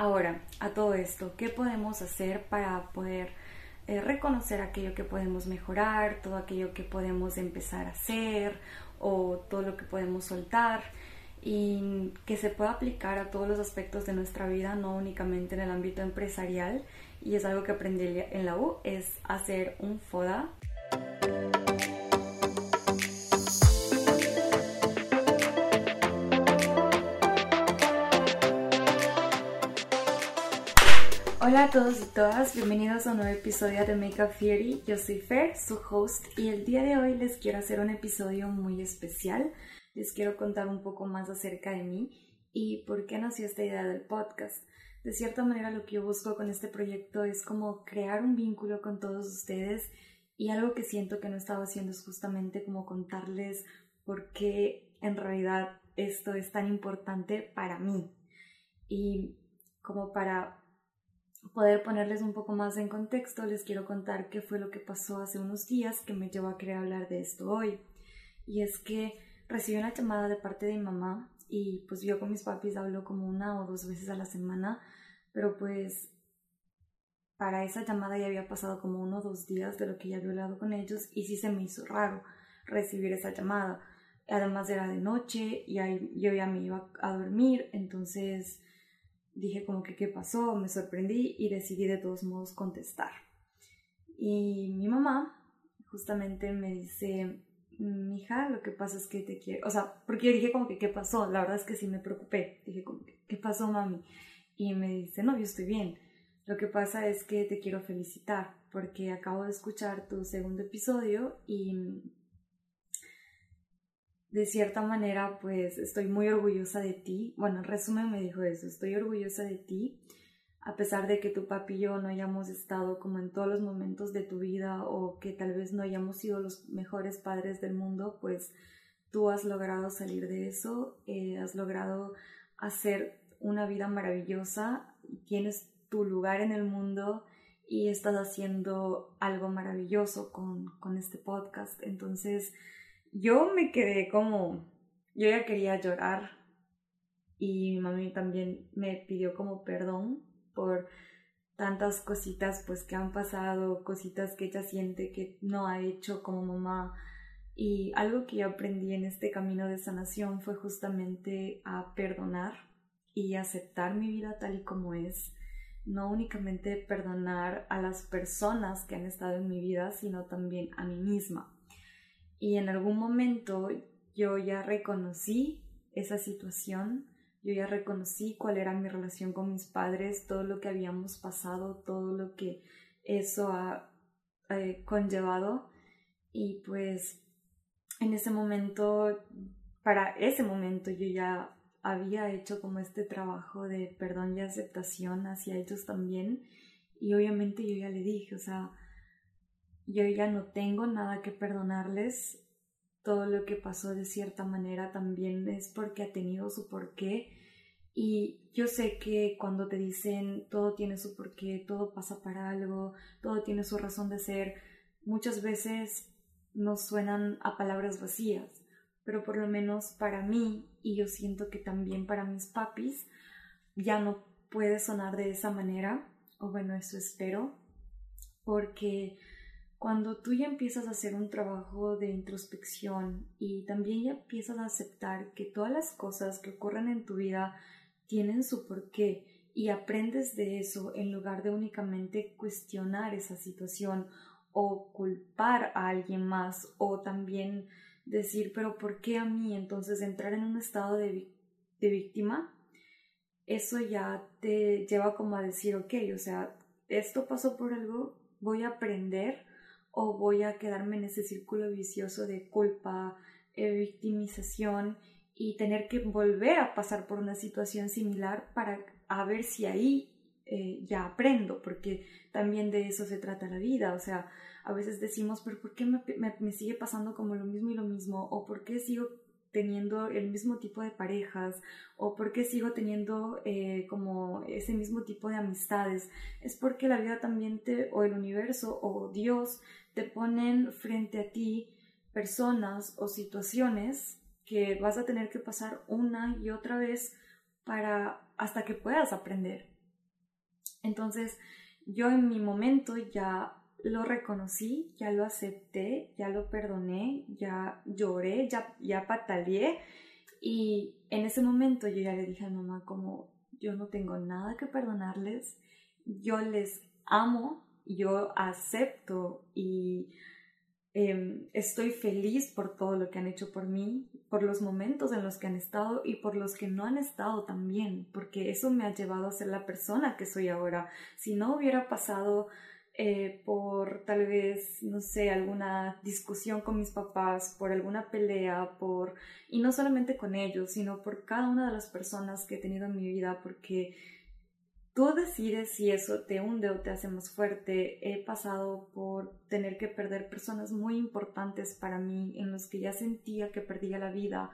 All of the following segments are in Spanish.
Ahora, a todo esto, ¿qué podemos hacer para poder eh, reconocer aquello que podemos mejorar, todo aquello que podemos empezar a hacer o todo lo que podemos soltar? y que se pueda aplicar a todos los aspectos de nuestra vida, no únicamente en el ámbito empresarial. Y es algo que aprendí en la U, es hacer un FODA. Hola a todos y todas, bienvenidos a un nuevo episodio de Makeup Theory. Yo soy Fer, su host, y el día de hoy les quiero hacer un episodio muy especial les quiero contar un poco más acerca de mí y por qué nació esta idea del podcast. De cierta manera lo que yo busco con este proyecto es como crear un vínculo con todos ustedes y algo que siento que no estaba haciendo es justamente como contarles por qué en realidad esto es tan importante para mí y como para poder ponerles un poco más en contexto les quiero contar qué fue lo que pasó hace unos días que me llevó a querer hablar de esto hoy y es que recibí una llamada de parte de mi mamá y pues yo con mis papis hablo como una o dos veces a la semana, pero pues para esa llamada ya había pasado como uno o dos días de lo que ya había hablado con ellos y sí se me hizo raro recibir esa llamada. Además era de noche y yo ya me iba a dormir, entonces dije como que qué pasó, me sorprendí y decidí de todos modos contestar. Y mi mamá justamente me dice, hija, lo que pasa es que te quiero, o sea, porque yo dije como que, ¿qué pasó? La verdad es que sí me preocupé, dije como ¿qué pasó, mami? Y me dice, no, yo estoy bien. Lo que pasa es que te quiero felicitar porque acabo de escuchar tu segundo episodio y de cierta manera pues estoy muy orgullosa de ti. Bueno, en resumen me dijo eso, estoy orgullosa de ti a pesar de que tu papi y yo no hayamos estado como en todos los momentos de tu vida o que tal vez no hayamos sido los mejores padres del mundo, pues tú has logrado salir de eso, eh, has logrado hacer una vida maravillosa, tienes tu lugar en el mundo y estás haciendo algo maravilloso con, con este podcast. Entonces yo me quedé como, yo ya quería llorar y mi mami también me pidió como perdón por tantas cositas pues que han pasado, cositas que ella siente que no ha hecho como mamá. Y algo que yo aprendí en este camino de sanación fue justamente a perdonar y aceptar mi vida tal y como es. No únicamente perdonar a las personas que han estado en mi vida, sino también a mí misma. Y en algún momento yo ya reconocí esa situación, yo ya reconocí cuál era mi relación con mis padres, todo lo que habíamos pasado, todo lo que eso ha eh, conllevado. Y pues en ese momento, para ese momento yo ya había hecho como este trabajo de perdón y aceptación hacia ellos también. Y obviamente yo ya le dije, o sea, yo ya no tengo nada que perdonarles, todo lo que pasó de cierta manera también es porque ha tenido su porqué. Y yo sé que cuando te dicen todo tiene su porqué, todo pasa para algo, todo tiene su razón de ser, muchas veces nos suenan a palabras vacías, pero por lo menos para mí, y yo siento que también para mis papis, ya no puede sonar de esa manera, o bueno, eso espero, porque cuando tú ya empiezas a hacer un trabajo de introspección y también ya empiezas a aceptar que todas las cosas que ocurren en tu vida tienen su porqué y aprendes de eso en lugar de únicamente cuestionar esa situación o culpar a alguien más o también decir, pero ¿por qué a mí? Entonces entrar en un estado de, víctima, eso ya te lleva como a decir, ok, o sea, esto pasó por algo, voy a aprender o voy a quedarme en ese círculo vicioso de culpa, eh, victimización y tener que volver a pasar por una situación similar para a ver si ahí eh, ya aprendo, porque también de eso se trata la vida, o sea, a veces decimos, pero ¿por qué me, me, sigue pasando como lo mismo y lo mismo? ¿O por qué sigo teniendo el mismo tipo de parejas o por qué sigo teniendo eh, como ese mismo tipo de amistades es porque la vida también te o el universo o Dios te ponen frente a ti personas o situaciones que vas a tener que pasar una y otra vez para hasta que puedas aprender. Entonces, yo en mi momento ya lo reconocí, ya lo acepté, ya lo perdoné, ya lloré, ya, ya pataleé y en ese momento yo ya le dije a mamá como yo no tengo nada que perdonarles, yo les amo, yo acepto y em, estoy feliz por todo lo que han hecho por mí, por los momentos en los que han estado y por los que no han estado también, porque eso me ha llevado a ser la persona que soy ahora. Si no hubiera pasado eh, por tal vez, no sé, alguna discusión con mis papás, por alguna pelea, por, y no solamente con ellos, sino por cada una de las personas que he tenido en mi vida, porque tú decides si eso te hunde o te hace más fuerte. He pasado por tener que perder personas muy importantes para mí, en los que ya sentía que perdía la vida.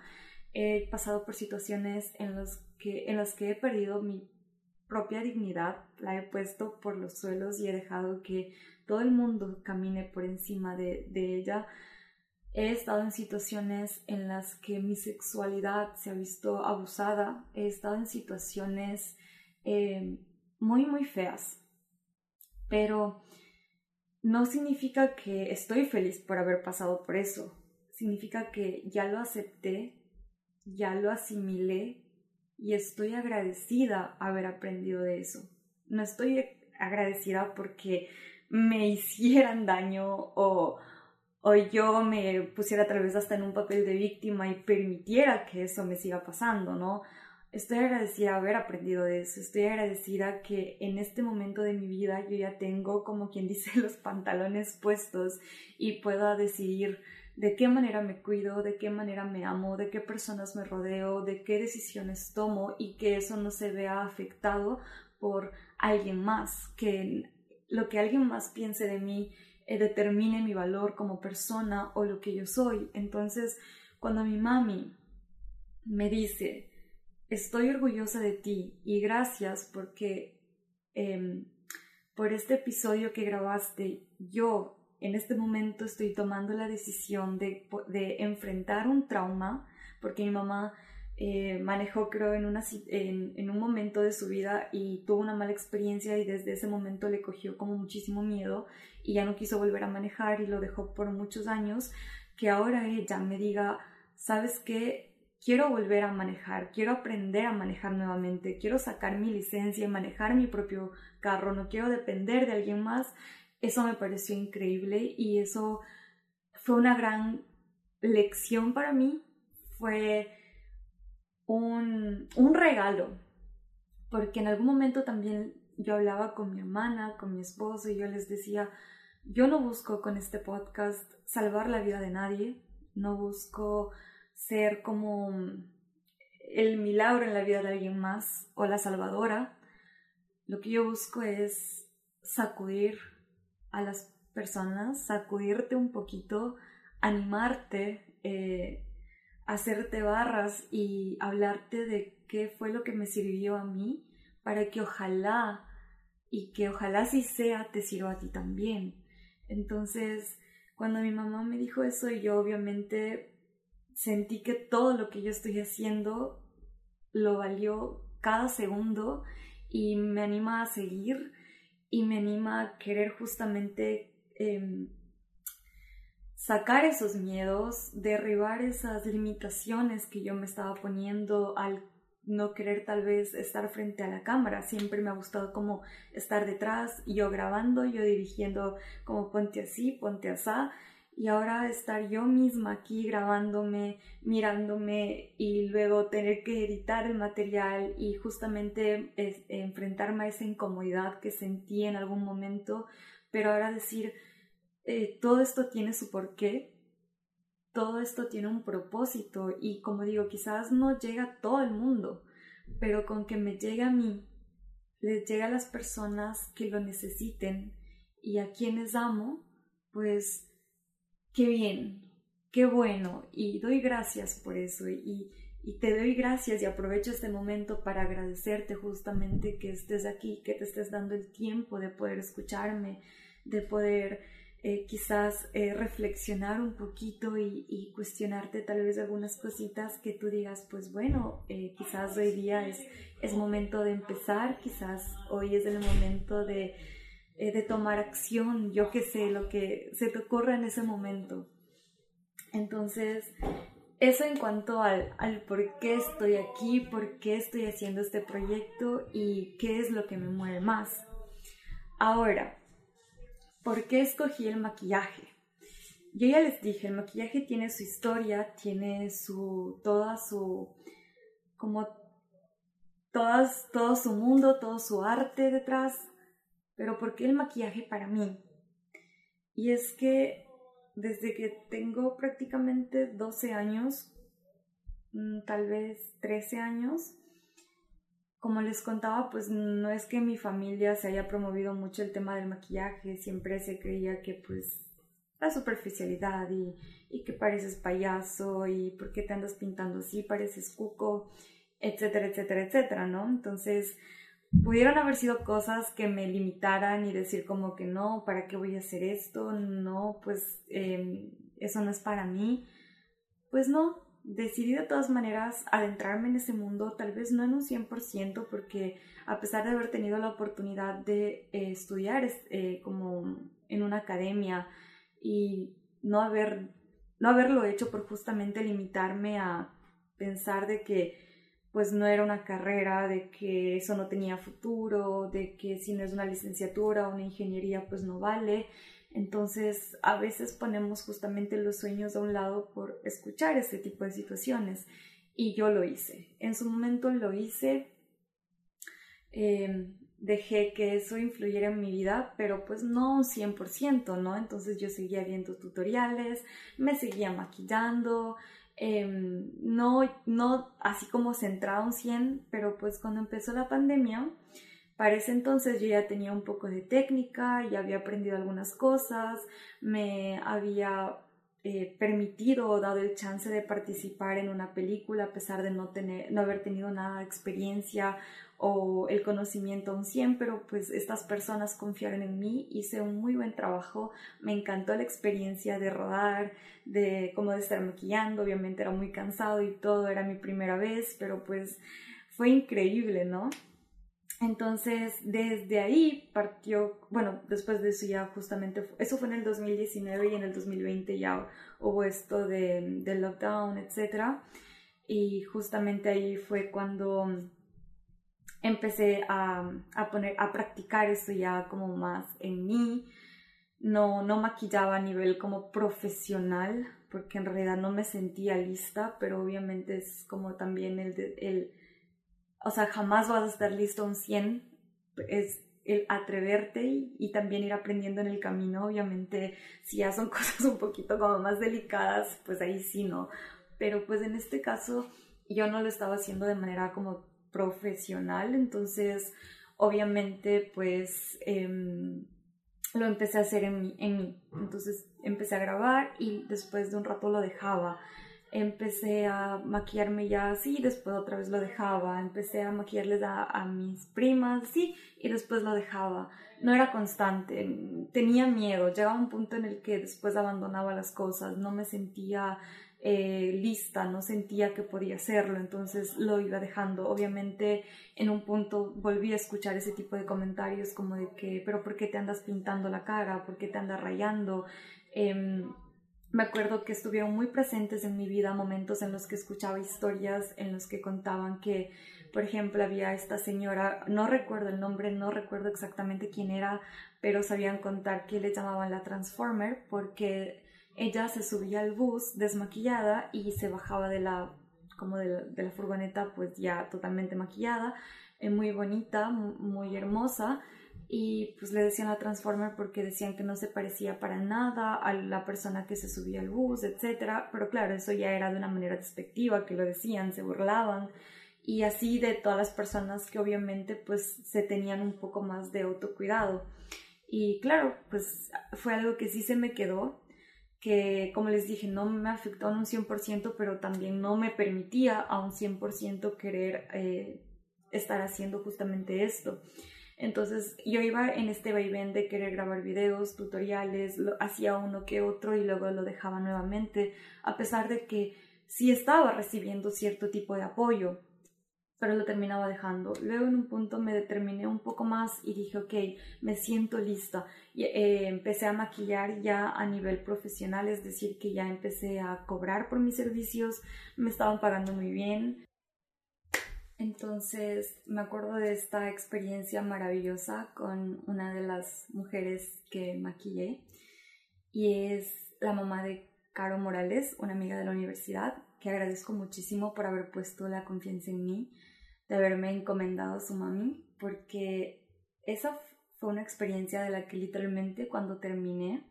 He pasado por situaciones en, los que, en las que he perdido mi propia dignidad la he puesto por los suelos y he dejado que todo el mundo camine por encima de, ella. He estado en situaciones en las que mi sexualidad se ha visto abusada. He estado en situaciones eh, muy, muy feas. Pero no significa que estoy feliz por haber pasado por eso. Significa que ya lo acepté, ya lo asimilé y estoy agradecida haber aprendido de eso. No estoy agradecida porque me hicieran daño o, o yo me pusiera tal vez hasta en un papel de víctima y permitiera que eso me siga pasando, ¿no? Estoy agradecida haber aprendido de eso, estoy agradecida que en este momento de mi vida yo ya tengo, como quien dice, los pantalones puestos y pueda decidir de qué manera me cuido, de qué manera me amo, de qué personas me rodeo, de qué decisiones tomo y que eso no se vea afectado por alguien más, que lo que alguien más piense de mí eh, determine mi valor como persona o lo que yo soy. Entonces, cuando mi mami me dice, estoy orgullosa de ti y gracias porque em, por este episodio que grabaste, yo en este momento estoy tomando la decisión de, enfrentar un trauma, porque mi mamá eh, manejó creo en, una, en, un momento de su vida y tuvo una mala experiencia y desde ese momento le cogió como muchísimo miedo y ya no quiso volver a manejar y lo dejó por muchos años, que ahora ella me diga, ¿sabes qué? Quiero volver a manejar, quiero aprender a manejar nuevamente, quiero sacar mi licencia y manejar mi propio carro, no quiero depender de alguien más eso me pareció increíble y eso fue una gran lección para mí. Fue un, regalo, porque en algún momento también yo hablaba con mi hermana, con mi esposo y yo les decía, yo no busco con este podcast salvar la vida de nadie, no busco ser como el milagro en la vida de alguien más o la salvadora. Lo que yo busco es sacudir a las personas, sacudirte un poquito, animarte, eh, hacerte barras y hablarte de qué fue lo que me sirvió a mí para que ojalá y que ojalá si sea te sirva a ti también. Entonces, cuando mi mamá me dijo eso, yo obviamente sentí que todo lo que yo estoy haciendo lo valió cada segundo y me anima a seguir y me anima a querer justamente em, sacar esos miedos, derribar esas limitaciones que yo me estaba poniendo al no querer tal vez estar frente a la cámara. Siempre me ha gustado como estar detrás, yo grabando, yo dirigiendo como ponte así, ponte así y ahora estar yo misma aquí grabándome, mirándome y luego tener que editar el material y justamente enfrentarme a esa incomodidad que sentí en algún momento, pero ahora decir, eh, todo esto tiene su porqué, todo esto tiene un propósito y como digo, quizás no llega a todo el mundo, pero con que me llegue a mí, les llega a las personas que lo necesiten y a quienes amo, pues qué bien, qué bueno, y doy gracias por eso, y, y te doy gracias y aprovecho este momento para agradecerte justamente que estés aquí, que te estés dando el tiempo de poder escucharme, de poder eh, quizás eh, reflexionar un poquito y, cuestionarte tal vez algunas cositas que tú digas, pues bueno, eh, quizás hoy día es, es momento de empezar, quizás hoy es el momento de, de tomar acción, yo qué sé, lo que se te ocurra en ese momento. Entonces, eso en cuanto al, al, por qué estoy aquí, por qué estoy haciendo este proyecto y qué es lo que me mueve más. Ahora, ¿por qué escogí el maquillaje? Yo ya les dije, el maquillaje tiene su historia, tiene su, toda su, como, todas, todo su mundo, todo su arte detrás, pero ¿por qué el maquillaje para mí? Y es que desde que tengo prácticamente 12 años, mm, tal vez 13 años, como les contaba, pues no es que mi familia se haya promovido mucho el tema del maquillaje, siempre se creía que pues la superficialidad y, y que pareces payaso y por qué te andas pintando así, pareces cuco, etcétera, etcétera, etcétera, ¿no? Entonces, pudieron haber sido cosas que me limitaran y decir como que no, ¿para qué voy a hacer esto? No, pues em, eso no es para mí. Pues no, decidí de todas maneras adentrarme en ese mundo, tal vez no en un 100%, porque a pesar de haber tenido la oportunidad de eh, estudiar eh, como en una academia y no, haber, no haberlo hecho por justamente limitarme a pensar de que pues no era una carrera, de que eso no tenía futuro, de que si no es una licenciatura o una ingeniería, pues no vale. Entonces, a veces ponemos justamente los sueños a un lado por escuchar este tipo de situaciones. Y yo lo hice. En su momento lo hice. Em, dejé que eso influyera en mi vida, pero pues no un 100%, ¿no? Entonces yo seguía viendo tutoriales, me seguía maquillando, Em, no, no así como centrado un 100, pero pues cuando empezó la pandemia, para ese entonces yo ya tenía un poco de técnica, ya había aprendido algunas cosas, me había eh, permitido o dado el chance de participar en una película a pesar de no, tener, no haber tenido nada de experiencia o el conocimiento un 100, pero pues estas personas confiaron en mí, hice un muy buen trabajo, me encantó la experiencia de rodar, de cómo de estar maquillando, obviamente era muy cansado y todo, era mi primera vez, pero pues fue increíble, ¿no? Entonces, desde ahí partió, bueno, después de eso ya justamente, eso fue en el 2019 y en el 2020 ya hubo esto de, del lockdown, etc. Y justamente ahí fue cuando empecé a, a, poner, a practicar eso ya como más en mí. No, no maquillaba a nivel como profesional, porque en realidad no me sentía lista, pero obviamente es como también el, el o sea, jamás vas a estar listo un 100, es el atreverte y, y, también ir aprendiendo en el camino, obviamente si ya son cosas un poquito como más delicadas, pues ahí sí, ¿no? Pero pues en este caso yo no lo estaba haciendo de manera como profesional, entonces obviamente pues em, lo empecé a hacer en mí, en mí. Entonces empecé a grabar y después de un rato lo dejaba. Empecé a maquillarme ya así, después otra vez lo dejaba. Empecé a maquillarles a, a mis primas así y después lo dejaba. No era constante, tenía miedo. Llegaba un punto en el que después abandonaba las cosas, no me sentía eh, lista, no sentía que podía hacerlo, entonces lo iba dejando. Obviamente en un punto volví a escuchar ese tipo de comentarios como de que, pero ¿por qué te andas pintando la cara? ¿Por qué te andas rayando? Em, me acuerdo que estuvieron muy presentes en mi vida momentos en los que escuchaba historias en los que contaban que, por ejemplo, había esta señora, no recuerdo el nombre, no recuerdo exactamente quién era, pero sabían contar que le llamaban la Transformer porque ella se subía al bus desmaquillada y se bajaba de la, como de la, furgoneta pues ya totalmente maquillada, eh, muy bonita, muy, hermosa y pues le decían la Transformer porque decían que no se parecía para nada a la persona que se subía al bus, etc. Pero claro, eso ya era de una manera despectiva, que lo decían, se burlaban y así de todas las personas que obviamente pues se tenían un poco más de autocuidado. Y claro, pues fue algo que sí se me quedó que, como les dije, no me afectó en un 100%, pero también no me permitía a un 100% querer eh, estar haciendo justamente esto. Entonces yo iba en este vaivén de querer grabar videos, tutoriales, lo, hacía uno que otro y luego lo dejaba nuevamente, a pesar de que sí estaba recibiendo cierto tipo de apoyo, pero lo terminaba dejando. Luego en un punto me determiné un poco más y dije, ok, me siento lista. Y eh, empecé a maquillar ya a nivel profesional, es decir, que ya empecé a cobrar por mis servicios, me estaban pagando muy bien. Entonces me acuerdo de esta experiencia maravillosa con una de las mujeres que maquillé y es la mamá de Caro Morales, una amiga de la universidad, que agradezco muchísimo por haber puesto la confianza en mí, de haberme encomendado a su mami, porque esa fue una experiencia de la que literalmente cuando terminé,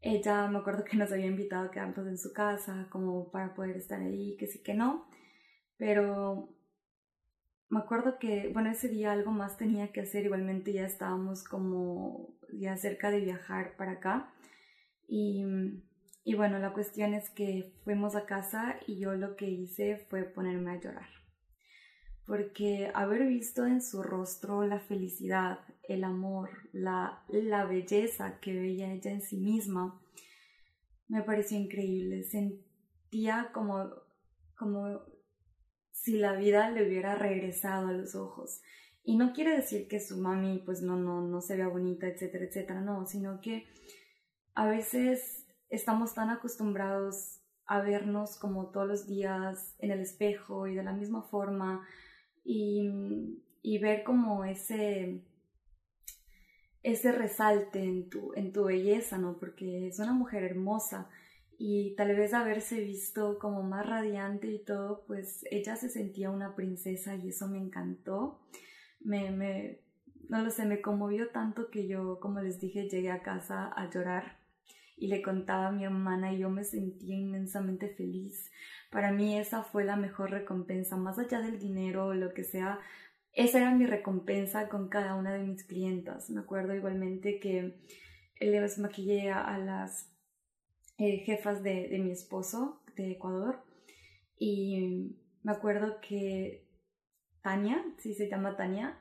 ella me acuerdo que nos había invitado a quedarnos en su casa como para poder estar ahí, que sí que no, pero me acuerdo que, bueno, ese día algo más tenía que hacer, igualmente ya estábamos como ya cerca de viajar para acá y, y bueno, la cuestión es que fuimos a casa y yo lo que hice fue ponerme a llorar porque haber visto en su rostro la felicidad, el amor, la, la belleza que veía ella en sí misma, me pareció increíble. Sentía como, como si la vida le hubiera regresado a los ojos. Y no quiere decir que su mami pues no, no, no se vea bonita, etcétera, etcétera, no, sino que a veces estamos tan acostumbrados a vernos como todos los días en el espejo y de la misma forma y, y ver como ese, ese resalte en tu, en tu belleza, ¿no? Porque es una mujer hermosa y tal vez haberse visto como más radiante y todo, pues ella se sentía una princesa y eso me encantó. Me, me, no lo sé, me conmovió tanto que yo, como les dije, llegué a casa a llorar y le contaba a mi hermana y yo me sentía inmensamente feliz. Para mí esa fue la mejor recompensa, más allá del dinero o lo que sea, esa era mi recompensa con cada una de mis clientas. Me acuerdo igualmente que les maquillé a, las eh, jefas de, de mi esposo de Ecuador y me acuerdo que Tania, sí se llama Tania,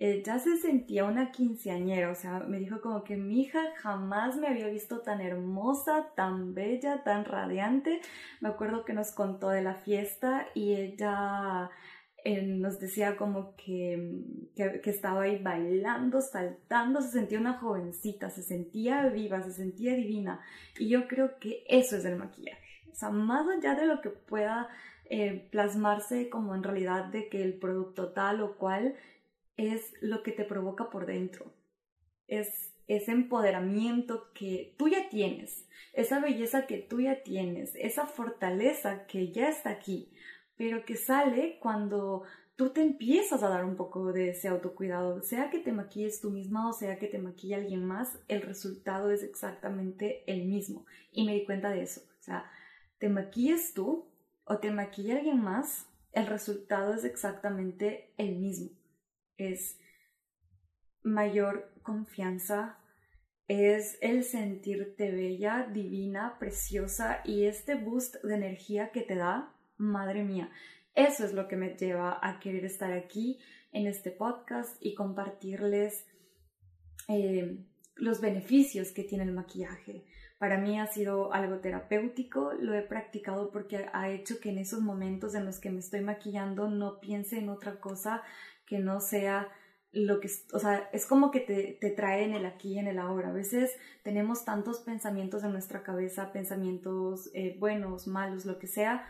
ella se sentía una quinceañera, o sea, me dijo como que mi hija jamás me había visto tan hermosa, tan bella, tan radiante. Me acuerdo que nos contó de la fiesta y ella eh, nos decía como que, que, que, estaba ahí bailando, saltando, se sentía una jovencita, se sentía viva, se sentía divina. Y yo creo que eso es el maquillaje. O sea, más allá de lo que pueda eh, plasmarse como en realidad de que el producto tal o cual es lo que te provoca por dentro. Es ese empoderamiento que tú ya tienes, esa belleza que tú ya tienes, esa fortaleza que ya está aquí, pero que sale cuando tú te empiezas a dar un poco de ese autocuidado, sea que te maquilles tú misma o sea que te maquille alguien más, el resultado es exactamente el mismo. Y me di cuenta de eso. O sea, te maquilles tú o te maquilla alguien más, el resultado es exactamente el mismo es mayor confianza, es el sentirte bella, divina, preciosa y este boost de energía que te da, madre mía, eso es lo que me lleva a querer estar aquí en este podcast y compartirles eh, los beneficios que tiene el maquillaje. Para mí ha sido algo terapéutico, lo he practicado porque ha hecho que en esos momentos en los que me estoy maquillando no piense en otra cosa que no sea lo que, o sea, es como que te, te trae en el aquí y en el ahora. A veces tenemos tantos pensamientos en nuestra cabeza, pensamientos eh, buenos, malos, lo que sea,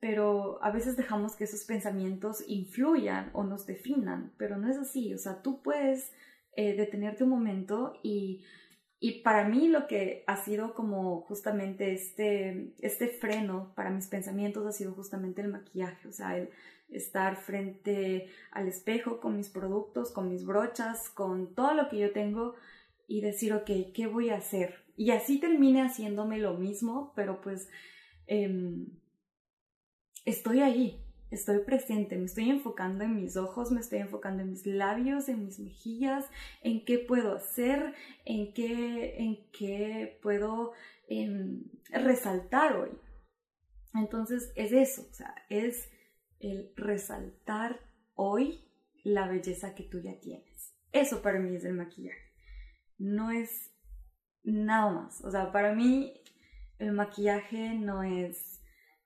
pero a veces dejamos que esos pensamientos influyan o nos definan, pero no es así, o sea, tú puedes eh, detenerte un momento y, y para mí lo que ha sido como justamente este, este freno para mis pensamientos ha sido justamente el maquillaje, o sea, el estar frente al espejo con mis productos, con mis brochas, con todo lo que yo tengo y decir, ok, ¿qué voy a hacer? Y así termine haciéndome lo mismo, pero pues em, estoy ahí, estoy presente, me estoy enfocando en mis ojos, me estoy enfocando en mis labios, en mis mejillas, en qué puedo hacer, en qué, en qué puedo em, resaltar hoy. Entonces es eso, o sea, es el resaltar hoy la belleza que tú ya tienes. Eso para mí es el maquillaje. No es nada más. O sea, para mí el maquillaje no es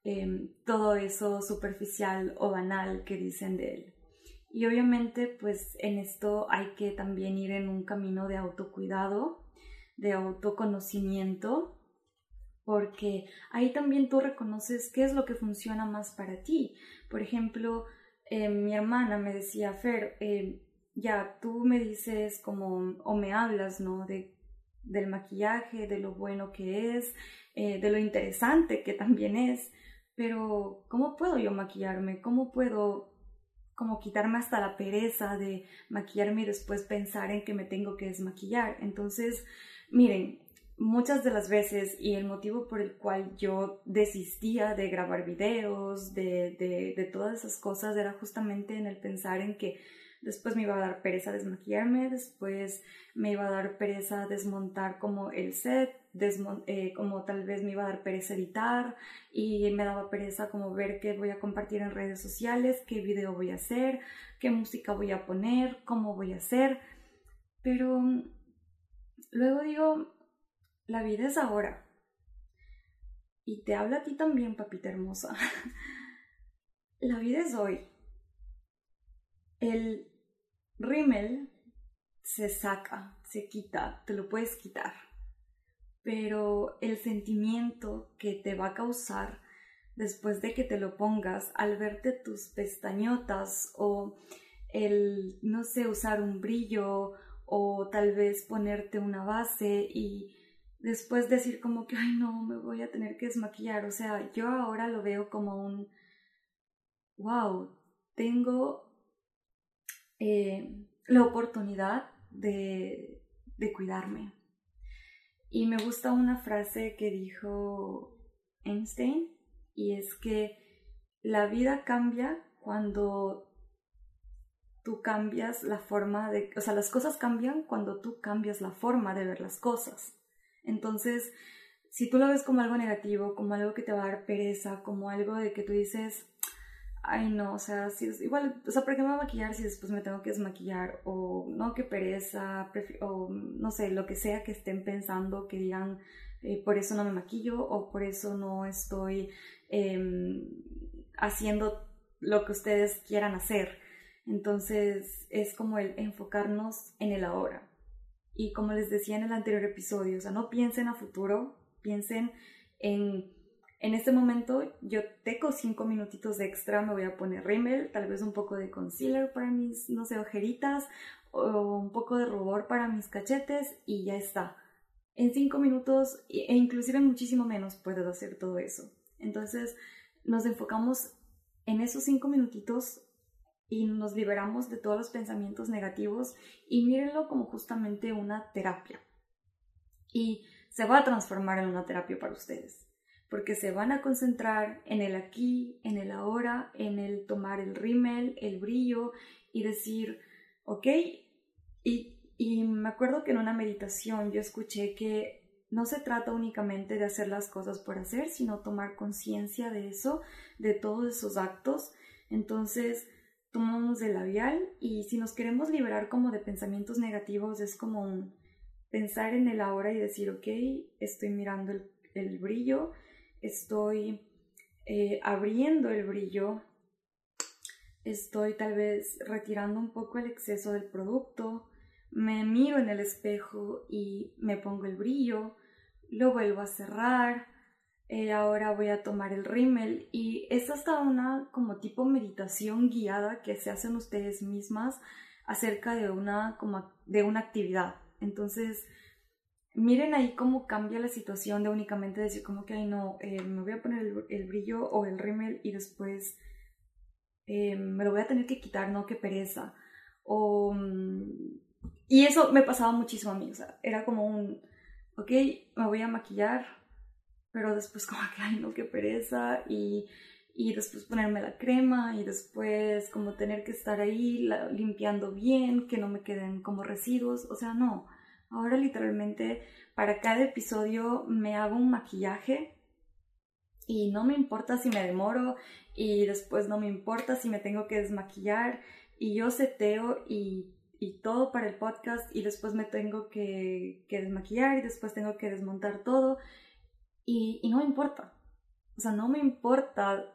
em, todo eso superficial o banal que dicen de él. Y obviamente pues en esto hay que también ir en un camino de autocuidado, de autoconocimiento, porque ahí también tú reconoces qué es lo que funciona más para ti. Por ejemplo, eh, mi hermana me decía, Fer, eh, ya tú me dices como, o me hablas, ¿no? De, del maquillaje, de lo bueno que es, eh, de lo interesante que también es, pero ¿cómo puedo yo maquillarme? ¿Cómo puedo como quitarme hasta la pereza de maquillarme y después pensar en que me tengo que desmaquillar. Entonces, miren, muchas de las veces y el motivo por el cual yo desistía de grabar videos, de, de, de todas esas cosas, era justamente en el pensar en que después me iba a dar pereza desmaquillarme, después me iba a dar pereza desmontar como el set, eh, como tal vez me iba a dar pereza editar y me daba pereza como ver qué voy a compartir en redes sociales, qué video voy a hacer, qué música voy a poner, cómo voy a hacer. Pero luego digo, la vida es ahora. Y te habla a ti también, papita hermosa. la vida es hoy. El rímel se saca, se quita, te lo puedes quitar, pero el sentimiento que te va a causar después de que te lo pongas al verte tus pestañotas o el, no sé, usar un brillo o tal vez ponerte una base y después decir como que, ay no, me voy a tener que desmaquillar. O sea, yo ahora lo veo como un, wow, tengo eh, la oportunidad de, de cuidarme. Y me gusta una frase que dijo Einstein y es que la vida cambia cuando tú cambias la forma de, o sea, las cosas cambian cuando tú cambias la forma de ver las cosas. Entonces, si tú lo ves como algo negativo, como algo que te va a dar pereza, como algo de que tú dices, ay no, o sea, si es igual, o sea, ¿por qué me voy a maquillar si después me tengo que desmaquillar? O no, qué pereza, o no sé, lo que sea que estén pensando, que digan, eh, por eso no me maquillo o por eso no estoy em, haciendo lo que ustedes quieran hacer. Entonces es como el enfocarnos en el ahora. Y como les decía en el anterior episodio, o sea, no piensen a futuro, piensen en en este momento yo tengo cinco minutitos de extra, me voy a poner rímel, tal vez un poco de concealer para mis, no sé, ojeritas o un poco de rubor para mis cachetes y ya está. En cinco minutos e inclusive muchísimo menos puedo hacer todo eso. Entonces nos enfocamos en esos cinco minutitos y nos liberamos de todos los pensamientos negativos y mírenlo como justamente una terapia. Y se va a transformar en una terapia para ustedes porque se van a concentrar en el aquí, en el ahora, en el tomar el rímel, el brillo y decir, ok, y, y me acuerdo que en una meditación yo escuché que no se trata únicamente de hacer las cosas por hacer, sino tomar conciencia de eso, de todos esos actos. Entonces, tomamos el labial y si nos queremos liberar como de pensamientos negativos, es como un pensar en el ahora y decir, ok, estoy mirando el, el brillo, estoy eh, abriendo el brillo, estoy tal vez retirando un poco el exceso del producto, me miro en el espejo y me pongo el brillo, lo vuelvo a cerrar, eh, ahora voy a tomar el rímel y es hasta una como tipo meditación guiada que se hacen ustedes mismas acerca de una, como, de una actividad. Entonces, miren ahí cómo cambia la situación de únicamente decir como que, ay no, eh, me voy a poner el, brillo o el rímel y después eh, me lo voy a tener que quitar, no, qué pereza. O, mm, y eso me pasaba muchísimo a mí, o sea, era como un, ok, me voy a maquillar, pero después como que, ay no, qué pereza, y, y después ponerme la crema, y después como tener que estar ahí limpiando bien, que no me queden como residuos, o sea, no Ahora literalmente para cada episodio me hago un maquillaje y no me importa si me demoro y después no me importa si me tengo que desmaquillar y yo seteo y, y, todo para el podcast y después me tengo que, que desmaquillar y después tengo que desmontar todo y, y no me importa. O sea, no me importa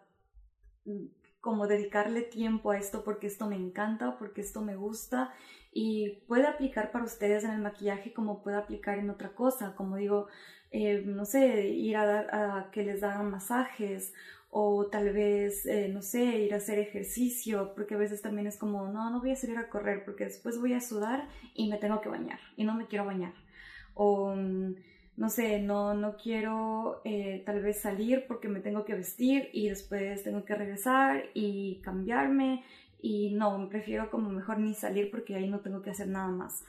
como dedicarle tiempo a esto porque esto me encanta, porque esto me gusta y puede aplicar para ustedes en el maquillaje como puede aplicar en otra cosa, como digo, eh, no sé, ir a, dar, a que les hagan masajes o tal vez, eh, no sé, ir a hacer ejercicio, porque a veces también es como, no, no voy a salir a correr porque después voy a sudar y me tengo que bañar y no me quiero bañar. O mm, no sé, no, no quiero eh, tal vez salir porque me tengo que vestir y después tengo que regresar y cambiarme y no, prefiero como mejor ni salir porque ahí no tengo que hacer nada más.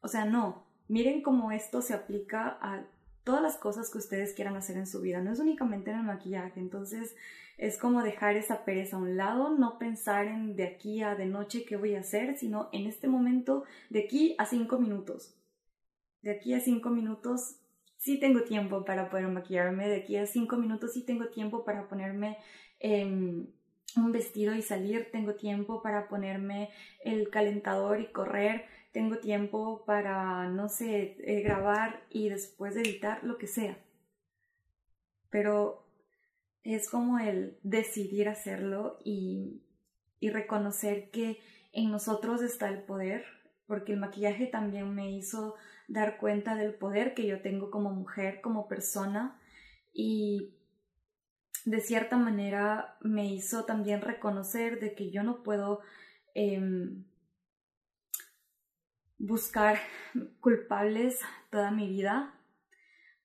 O sea, no, miren cómo esto se aplica a todas las cosas que ustedes quieran hacer en su vida, no es únicamente en el maquillaje, entonces es como dejar esa pereza a un lado, no pensar en de aquí a de noche qué voy a hacer, sino en este momento, de aquí a cinco minutos. De aquí a cinco minutos sí tengo tiempo para poder maquillarme, de aquí a cinco minutos sí tengo tiempo para ponerme em, un vestido y salir, tengo tiempo para ponerme el calentador y correr, tengo tiempo para, no sé, eh, grabar y después editar, lo que sea. Pero es como el decidir hacerlo y, y reconocer que en nosotros está el poder, porque el maquillaje también me hizo dar cuenta del poder que yo tengo como mujer, como persona y de cierta manera me hizo también reconocer de que yo no puedo em, buscar culpables toda mi vida,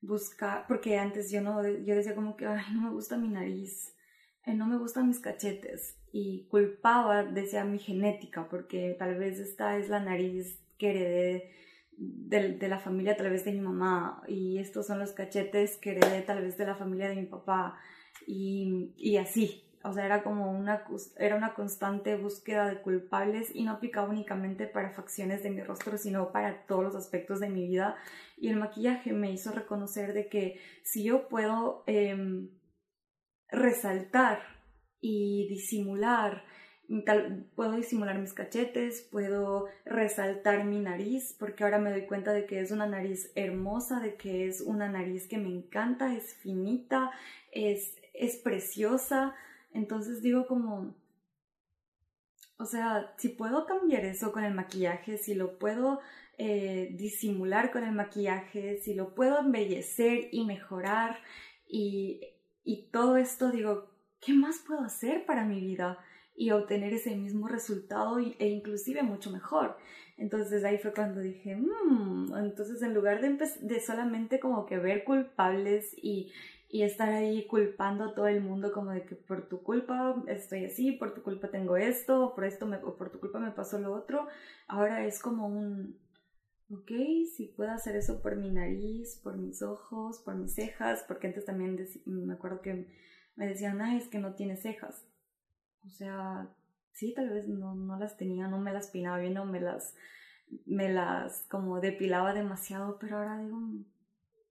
buscar, porque antes yo no, yo decía como que, no me gusta mi nariz, eh, no me gustan mis cachetes y culpaba, decía mi genética, porque tal vez esta es la nariz que heredé de, la familia a través de mi mamá y estos son los cachetes que heredé tal vez de la familia de mi papá y, y así. O sea, era como una, era una constante búsqueda de culpables y no aplicaba únicamente para facciones de mi rostro, sino para todos los aspectos de mi vida. Y el maquillaje me hizo reconocer de que si yo puedo em, resaltar y disimular puedo disimular mis cachetes, puedo resaltar mi nariz, porque ahora me doy cuenta de que es una nariz hermosa, de que es una nariz que me encanta, es finita, es, es preciosa. Entonces digo como, o sea, si puedo cambiar eso con el maquillaje, si lo puedo eh, disimular con el maquillaje, si lo puedo embellecer y mejorar y, y todo esto, digo, ¿qué más puedo hacer para mi vida? Y obtener ese mismo resultado e inclusive mucho mejor. Entonces ahí fue cuando dije, mmm, entonces en lugar de, de solamente como que ver culpables y, y estar ahí culpando a todo el mundo como de que por tu culpa estoy así, por tu culpa tengo esto, por esto me, por tu culpa me pasó lo otro, ahora es como un, ok, si puedo hacer eso por mi nariz, por mis ojos, por mis cejas, porque antes también me acuerdo que me decían, ay, es que no tienes cejas. O sea, sí, tal vez no, no las tenía, no me las pinaba bien, no me las, me las como depilaba demasiado, pero ahora digo,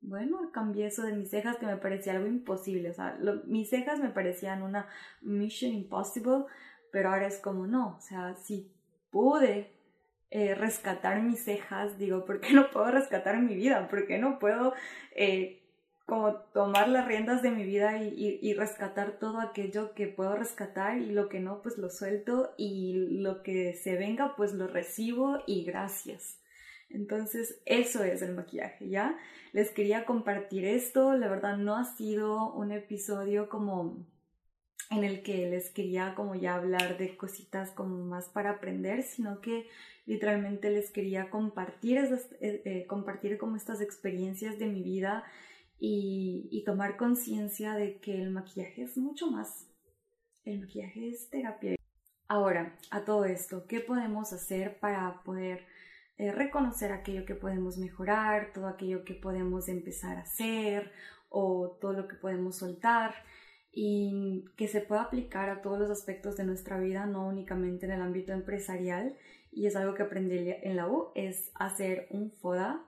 bueno, cambié eso de mis cejas que me parecía algo imposible. O sea, mis cejas me parecían una mission impossible, pero ahora es como no. O sea, si pude eh, rescatar mis cejas, digo, ¿por qué no puedo rescatar mi vida? ¿Por qué no puedo eh, como tomar las riendas de mi vida y, rescatar todo aquello que puedo rescatar y lo que no, pues lo suelto y lo que se venga, pues lo recibo y gracias. Entonces, eso es el maquillaje, ¿ya? Les quería compartir esto, la verdad no ha sido un episodio como en el que les quería como ya hablar de cositas como más para aprender, sino que literalmente les quería compartir, esas, eh, eh, compartir como estas experiencias de mi vida y, tomar conciencia de que el maquillaje es mucho más. El maquillaje es terapia. Ahora, a todo esto, ¿qué podemos hacer para poder eh, reconocer aquello que podemos mejorar, todo aquello que podemos empezar a hacer o todo lo que podemos soltar? y que se pueda aplicar a todos los aspectos de nuestra vida, no únicamente en el ámbito empresarial. Y es algo que aprendí en la U, es hacer un FODA,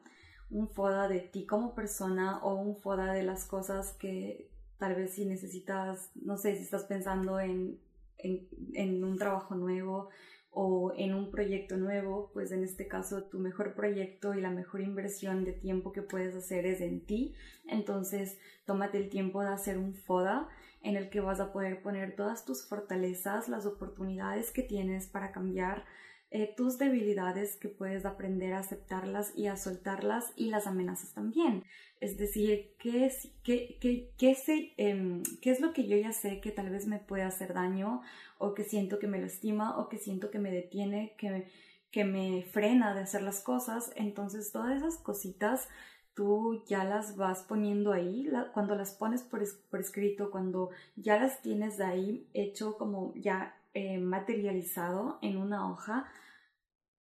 un foda de ti como persona o un foda de las cosas que tal vez si necesitas, no sé, si estás pensando en, en, un trabajo nuevo o en un proyecto nuevo, pues en este caso tu mejor proyecto y la mejor inversión de tiempo que puedes hacer es en ti. Entonces, tómate el tiempo de hacer un FODA en el que vas a poder poner todas tus fortalezas, las oportunidades que tienes para cambiar, eh, tus debilidades que puedes aprender a aceptarlas y a soltarlas y las amenazas también. Es decir, ¿qué es, qué, qué, qué, em, qué es lo que yo ya sé que tal vez me puede hacer daño o que siento que me lastima o que siento que me detiene, que, que me frena de hacer las cosas? Entonces todas esas cositas tú ya las vas poniendo ahí, cuando las pones por, por, escrito, cuando ya las tienes de ahí hecho como ya eh, materializado en una hoja,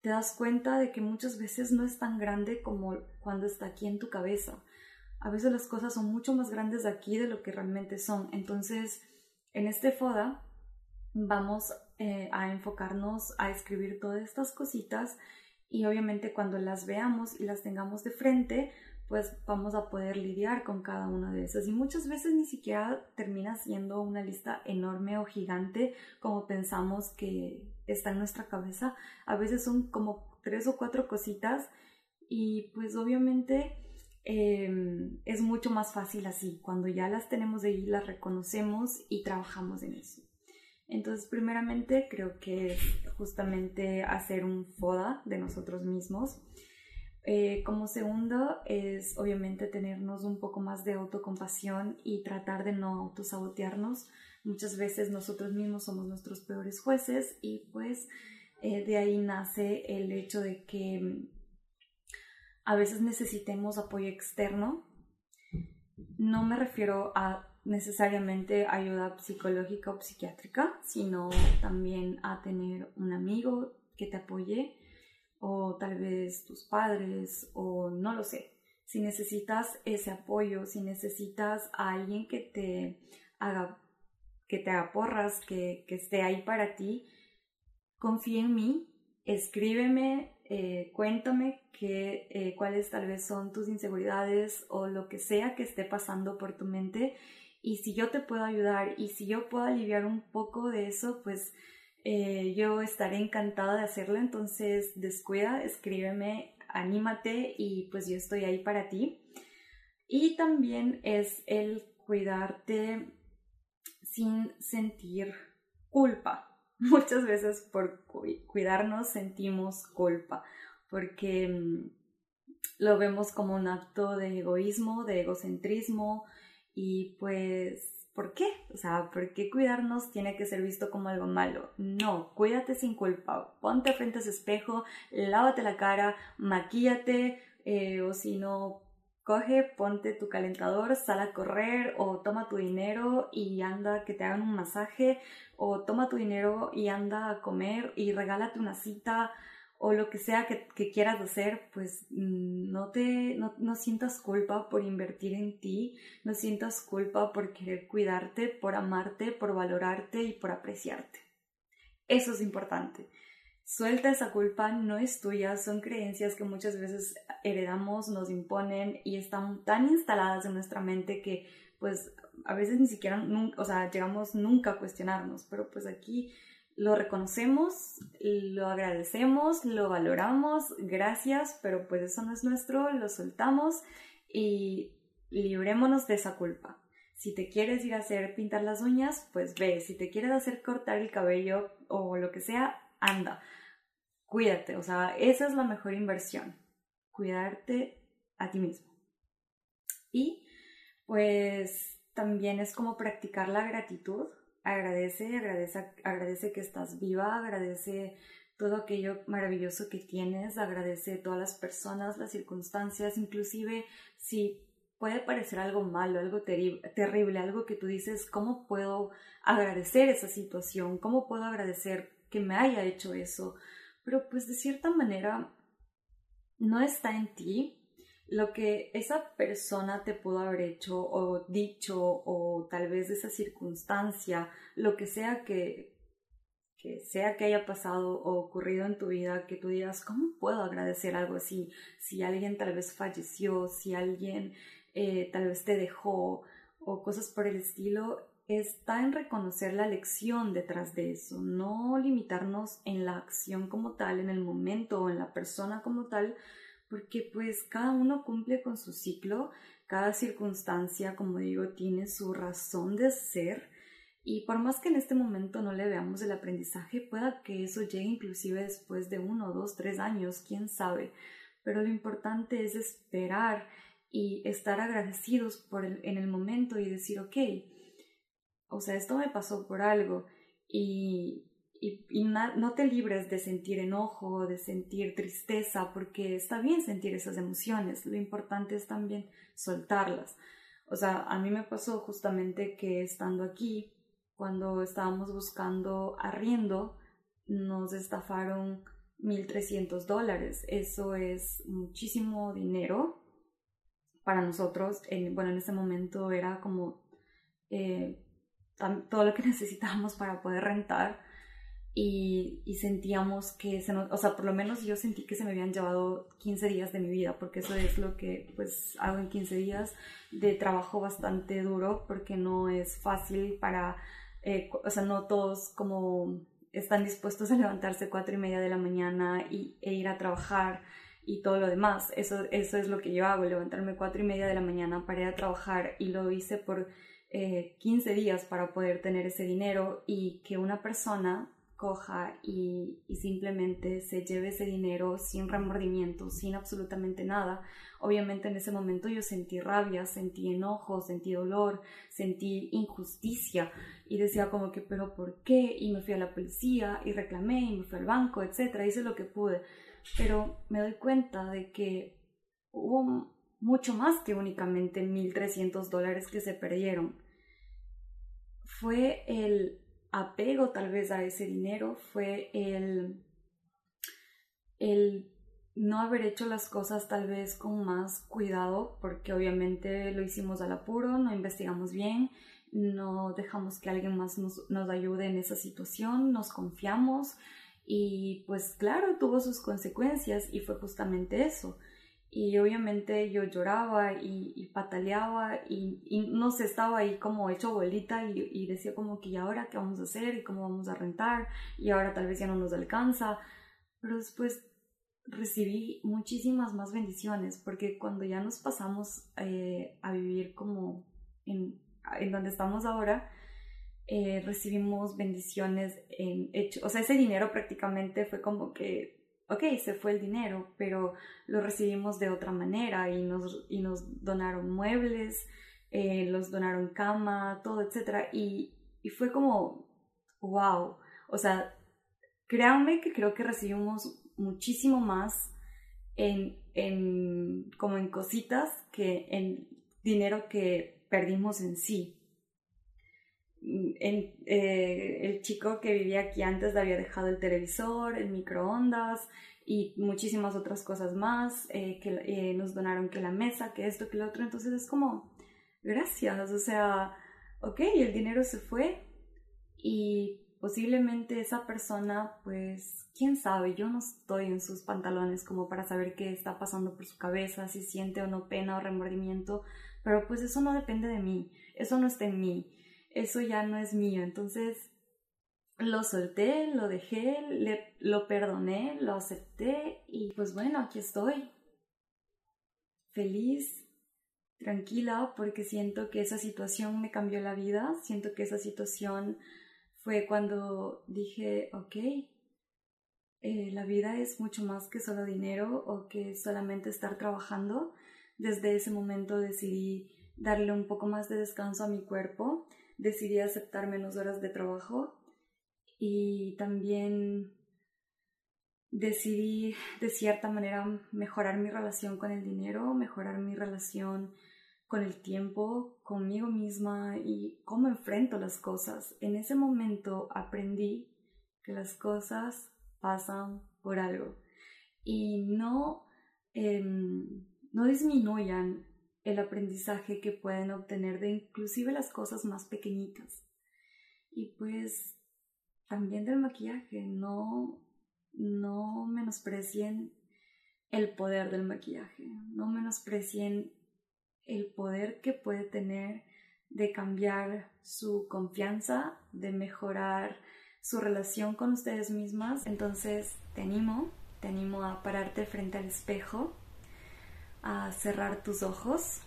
te das cuenta de que muchas veces no es tan grande como cuando está aquí en tu cabeza. A veces las cosas son mucho más grandes aquí de lo que realmente son. Entonces, en este FODA vamos eh, a enfocarnos a escribir todas estas cositas y obviamente cuando las veamos y las tengamos de frente, pues vamos a poder lidiar con cada una de esas. Y muchas veces ni siquiera termina siendo una lista enorme o gigante como pensamos que está en nuestra cabeza. A veces son como tres o cuatro cositas y pues obviamente em, es mucho más fácil así, cuando ya las tenemos ahí, las reconocemos y trabajamos en eso. Entonces, primeramente creo que justamente hacer un FODA de nosotros mismos eh, como segundo es obviamente tenernos un poco más de autocompasión y tratar de no autosabotearnos. Muchas veces nosotros mismos somos nuestros peores jueces y pues eh, de ahí nace el hecho de que mm, a veces necesitemos apoyo externo. No me refiero a necesariamente ayuda psicológica o psiquiátrica, sino también a tener un amigo que te apoye o tal vez tus padres o no lo sé. Si necesitas ese apoyo, si necesitas a alguien que te haga, que te haga porras, que, esté ahí para ti, confía en mí, escríbeme, eh, cuéntame que, eh, cuáles tal vez son tus inseguridades o lo que sea que esté pasando por tu mente. Y si yo te puedo ayudar y si yo puedo aliviar un poco de eso, pues eh, yo estaré encantada de hacerlo, entonces descuida, escríbeme, anímate y pues yo estoy ahí para ti. Y también es el cuidarte sin sentir culpa. Muchas veces por cuidarnos sentimos culpa porque mm, lo vemos como un acto de egoísmo, de egocentrismo y pues ¿Por qué? O sea, ¿por qué cuidarnos tiene que ser visto como algo malo? No, cuídate sin culpa. Ponte frente a ese espejo, lávate la cara, maquíllate, eh, o si no, coge, ponte tu calentador, sal a correr, o toma tu dinero y anda que te hagan un masaje, o toma tu dinero y anda a comer y regálate una cita o lo que sea que, quieras hacer, pues mm, no te no, no, sientas culpa por invertir en ti, no sientas culpa por querer cuidarte, por amarte, por valorarte y por apreciarte. Eso es importante. Suelta esa culpa, no es tuya, son creencias que muchas veces heredamos, nos imponen y están tan instaladas en nuestra mente que pues a veces ni siquiera, o sea, llegamos nunca a cuestionarnos, pero pues aquí lo reconocemos, lo agradecemos, lo valoramos, gracias, pero pues eso no es nuestro, lo soltamos y librémonos de esa culpa. Si te quieres ir a hacer pintar las uñas, pues ve, si te quieres hacer cortar el cabello o lo que sea, anda. Cuídate, o sea, esa es la mejor inversión, cuidarte a ti mismo. Y pues también es como practicar la gratitud, agradece, agradece, agradece que estás viva, agradece todo aquello maravilloso que tienes, agradece todas las personas, las circunstancias, inclusive si puede parecer algo malo, algo terrible, algo que tú dices, ¿cómo puedo agradecer esa situación? ¿Cómo puedo agradecer que me haya hecho eso? Pero pues de cierta manera no está en ti, lo que esa persona te pudo haber hecho o dicho o tal vez esa circunstancia, lo que sea que, que sea que haya pasado o ocurrido en tu vida, que tú digas, ¿cómo puedo agradecer algo así? Si alguien tal vez falleció, si alguien eh, tal vez te dejó o cosas por el estilo, está en reconocer la lección detrás de eso, no limitarnos en la acción como tal, en el momento o en la persona como tal, porque pues cada uno cumple con su ciclo, cada circunstancia, como digo, tiene su razón de ser y por más que en este momento no le veamos el aprendizaje, pueda que eso llegue inclusive después de uno, dos, tres años, quién sabe. Pero lo importante es esperar y estar agradecidos por el, en el momento y decir, ok, o sea, esto me pasó por algo y, y, no te libres de sentir enojo, de sentir tristeza, porque está bien sentir esas emociones, lo importante es también soltarlas. O sea, a mí me pasó justamente que estando aquí, cuando estábamos buscando arriendo, nos estafaron 1.300 dólares. Eso es muchísimo dinero para nosotros. bueno, en ese momento era como eh, todo lo que necesitábamos para poder rentar. Y, y, sentíamos que se nos, o sea, por lo menos yo sentí que se me habían llevado 15 días de mi vida, porque eso es lo que pues hago en 15 días de trabajo bastante duro, porque no es fácil para eh, o sea, no todos como están dispuestos a levantarse cuatro y media de la mañana y, e ir a trabajar y todo lo demás. Eso, eso es lo que yo hago, levantarme cuatro y media de la mañana para ir a trabajar y lo hice por eh, 15 días para poder tener ese dinero y que una persona coja y, y, simplemente se lleve ese dinero sin remordimiento, sin absolutamente nada. Obviamente en ese momento yo sentí rabia, sentí enojo, sentí dolor, sentí injusticia y decía como que, pero ¿por qué? Y me fui a la policía y reclamé y me fui al banco, etcétera, hice lo que pude. Pero me doy cuenta de que hubo mucho más que únicamente 1.300 dólares que se perdieron. Fue el apego tal vez a ese dinero, fue el, el no haber hecho las cosas tal vez con más cuidado, porque obviamente lo hicimos al apuro, no investigamos bien, no dejamos que alguien más nos, nos ayude en esa situación, nos confiamos y pues claro, tuvo sus consecuencias y fue justamente eso. Y obviamente yo lloraba y, pataleaba y, no sé, estaba ahí como hecho bolita y, y, decía como que ¿y ahora qué vamos a hacer? ¿Y cómo vamos a rentar? Y ahora tal vez ya no nos alcanza. Pero después recibí muchísimas más bendiciones porque cuando ya nos pasamos eh, a vivir como en en donde estamos ahora, eh, recibimos bendiciones en hecho, o sea, ese dinero prácticamente fue como que, ok, se fue el dinero, pero lo recibimos de otra manera y nos, y nos donaron muebles, eh, los donaron cama, todo, etc. Y, y fue como, wow, o sea, créanme que creo que recibimos muchísimo más en, en, como en cositas que en dinero que perdimos en sí. Eh, el chico que vivía aquí antes había dejado el televisor, el microondas y muchísimas otras cosas más eh, que eh, nos donaron que la mesa, que esto, que lo otro. Entonces es como, gracias, o sea, ok, el dinero se fue y posiblemente esa persona, pues, quién sabe, yo no estoy en sus pantalones como para saber qué está pasando por su cabeza, si siente o no pena o remordimiento, pero pues eso no depende de mí, eso no está en mí, eso ya no es mío. Entonces lo solté, lo dejé, lo perdoné, lo acepté y pues bueno, aquí estoy. Feliz, tranquila, porque siento que esa situación me cambió la vida, siento que esa situación fue cuando dije, ok, eh, la vida es mucho más que solo dinero o que solamente estar trabajando desde ese momento decidí darle un poco más de descanso a mi cuerpo, decidí aceptar menos horas de trabajo y también decidí de cierta manera mejorar mi relación con el dinero, mejorar mi relación con el tiempo, conmigo misma y cómo enfrento las cosas. En ese momento aprendí que las cosas pasan por algo y no em, no disminuyan el aprendizaje que pueden obtener de inclusive las cosas más pequeñitas. Y pues también del maquillaje, no, no menosprecien el poder del maquillaje, no menosprecien el poder que puede tener de cambiar su confianza, de mejorar su relación con ustedes mismas. Entonces te animo, te animo a pararte frente al espejo, a cerrar tus ojos,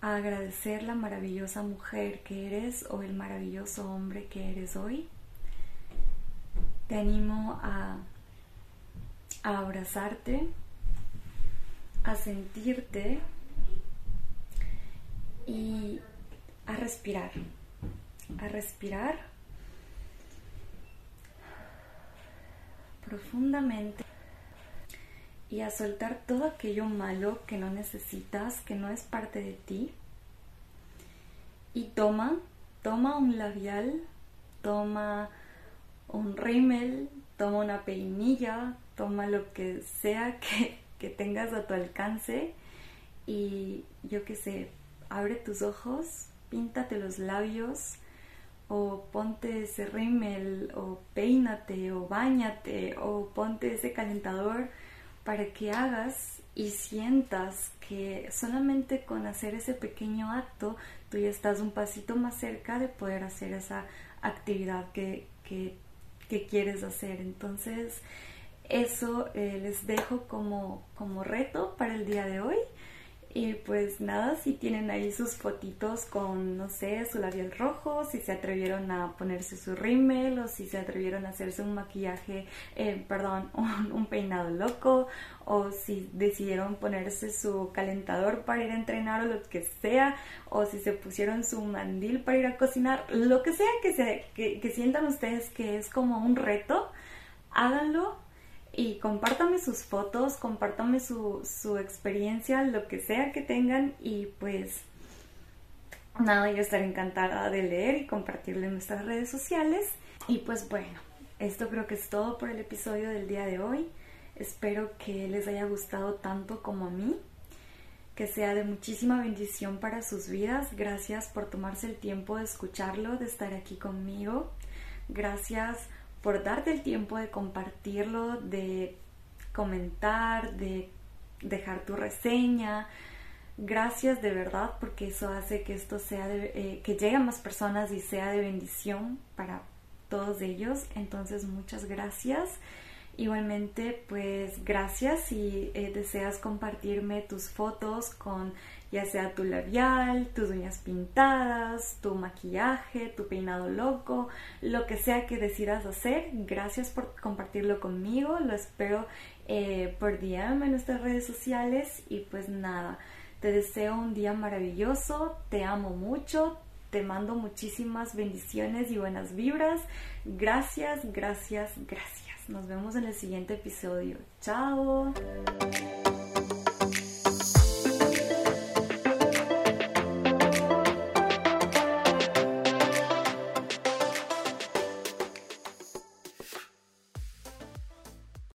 a agradecer la maravillosa mujer que eres o el maravilloso hombre que eres hoy. Te animo a, abrazarte, a sentirte y a respirar, a respirar profundamente y a soltar todo aquello malo que no necesitas, que no es parte de ti. Y toma, toma un labial, toma un rímel, toma una peinilla, toma lo que sea que, que tengas a tu alcance y yo qué sé, abre tus ojos, píntate los labios o ponte ese rímel o peínate o bañate o ponte ese calentador para que hagas y sientas que solamente con hacer ese pequeño acto tú ya estás un pasito más cerca de poder hacer esa actividad que, que, quieres hacer. Entonces, eso eh, les dejo como, como reto para el día de hoy. Y pues nada, si tienen ahí sus fotitos con, no sé, su labial rojo, si se atrevieron a ponerse su rímel o si se atrevieron a hacerse un maquillaje, eh, perdón, un, peinado loco o si decidieron ponerse su calentador para ir a entrenar o lo que sea, o si se pusieron su mandil para ir a cocinar, lo que sea que, se, que sientan ustedes que es como un reto, háganlo y compártame sus fotos, compártame su, su experiencia, lo que sea que tengan y pues nada, yo estaré encantada de leer y compartirlo en nuestras redes sociales. Y pues bueno, esto creo que es todo por el episodio del día de hoy. Espero que les haya gustado tanto como a mí, que sea de muchísima bendición para sus vidas. Gracias por tomarse el tiempo de escucharlo, de estar aquí conmigo. Gracias por darte el tiempo de compartirlo, de comentar, de dejar tu reseña. Gracias de verdad porque eso hace que esto sea de, eh, que llegue a más personas y sea de bendición para todos ellos. Entonces muchas gracias. Igualmente, pues gracias si eh, deseas compartirme tus fotos con ya sea tu labial, tus uñas pintadas, tu maquillaje, tu peinado loco, lo que sea que decidas hacer. Gracias por compartirlo conmigo, lo espero eh, por DM en nuestras redes sociales y pues nada, te deseo un día maravilloso, te amo mucho, te mando muchísimas bendiciones y buenas vibras. Gracias, gracias, gracias. Nos vemos en el siguiente episodio. Chao.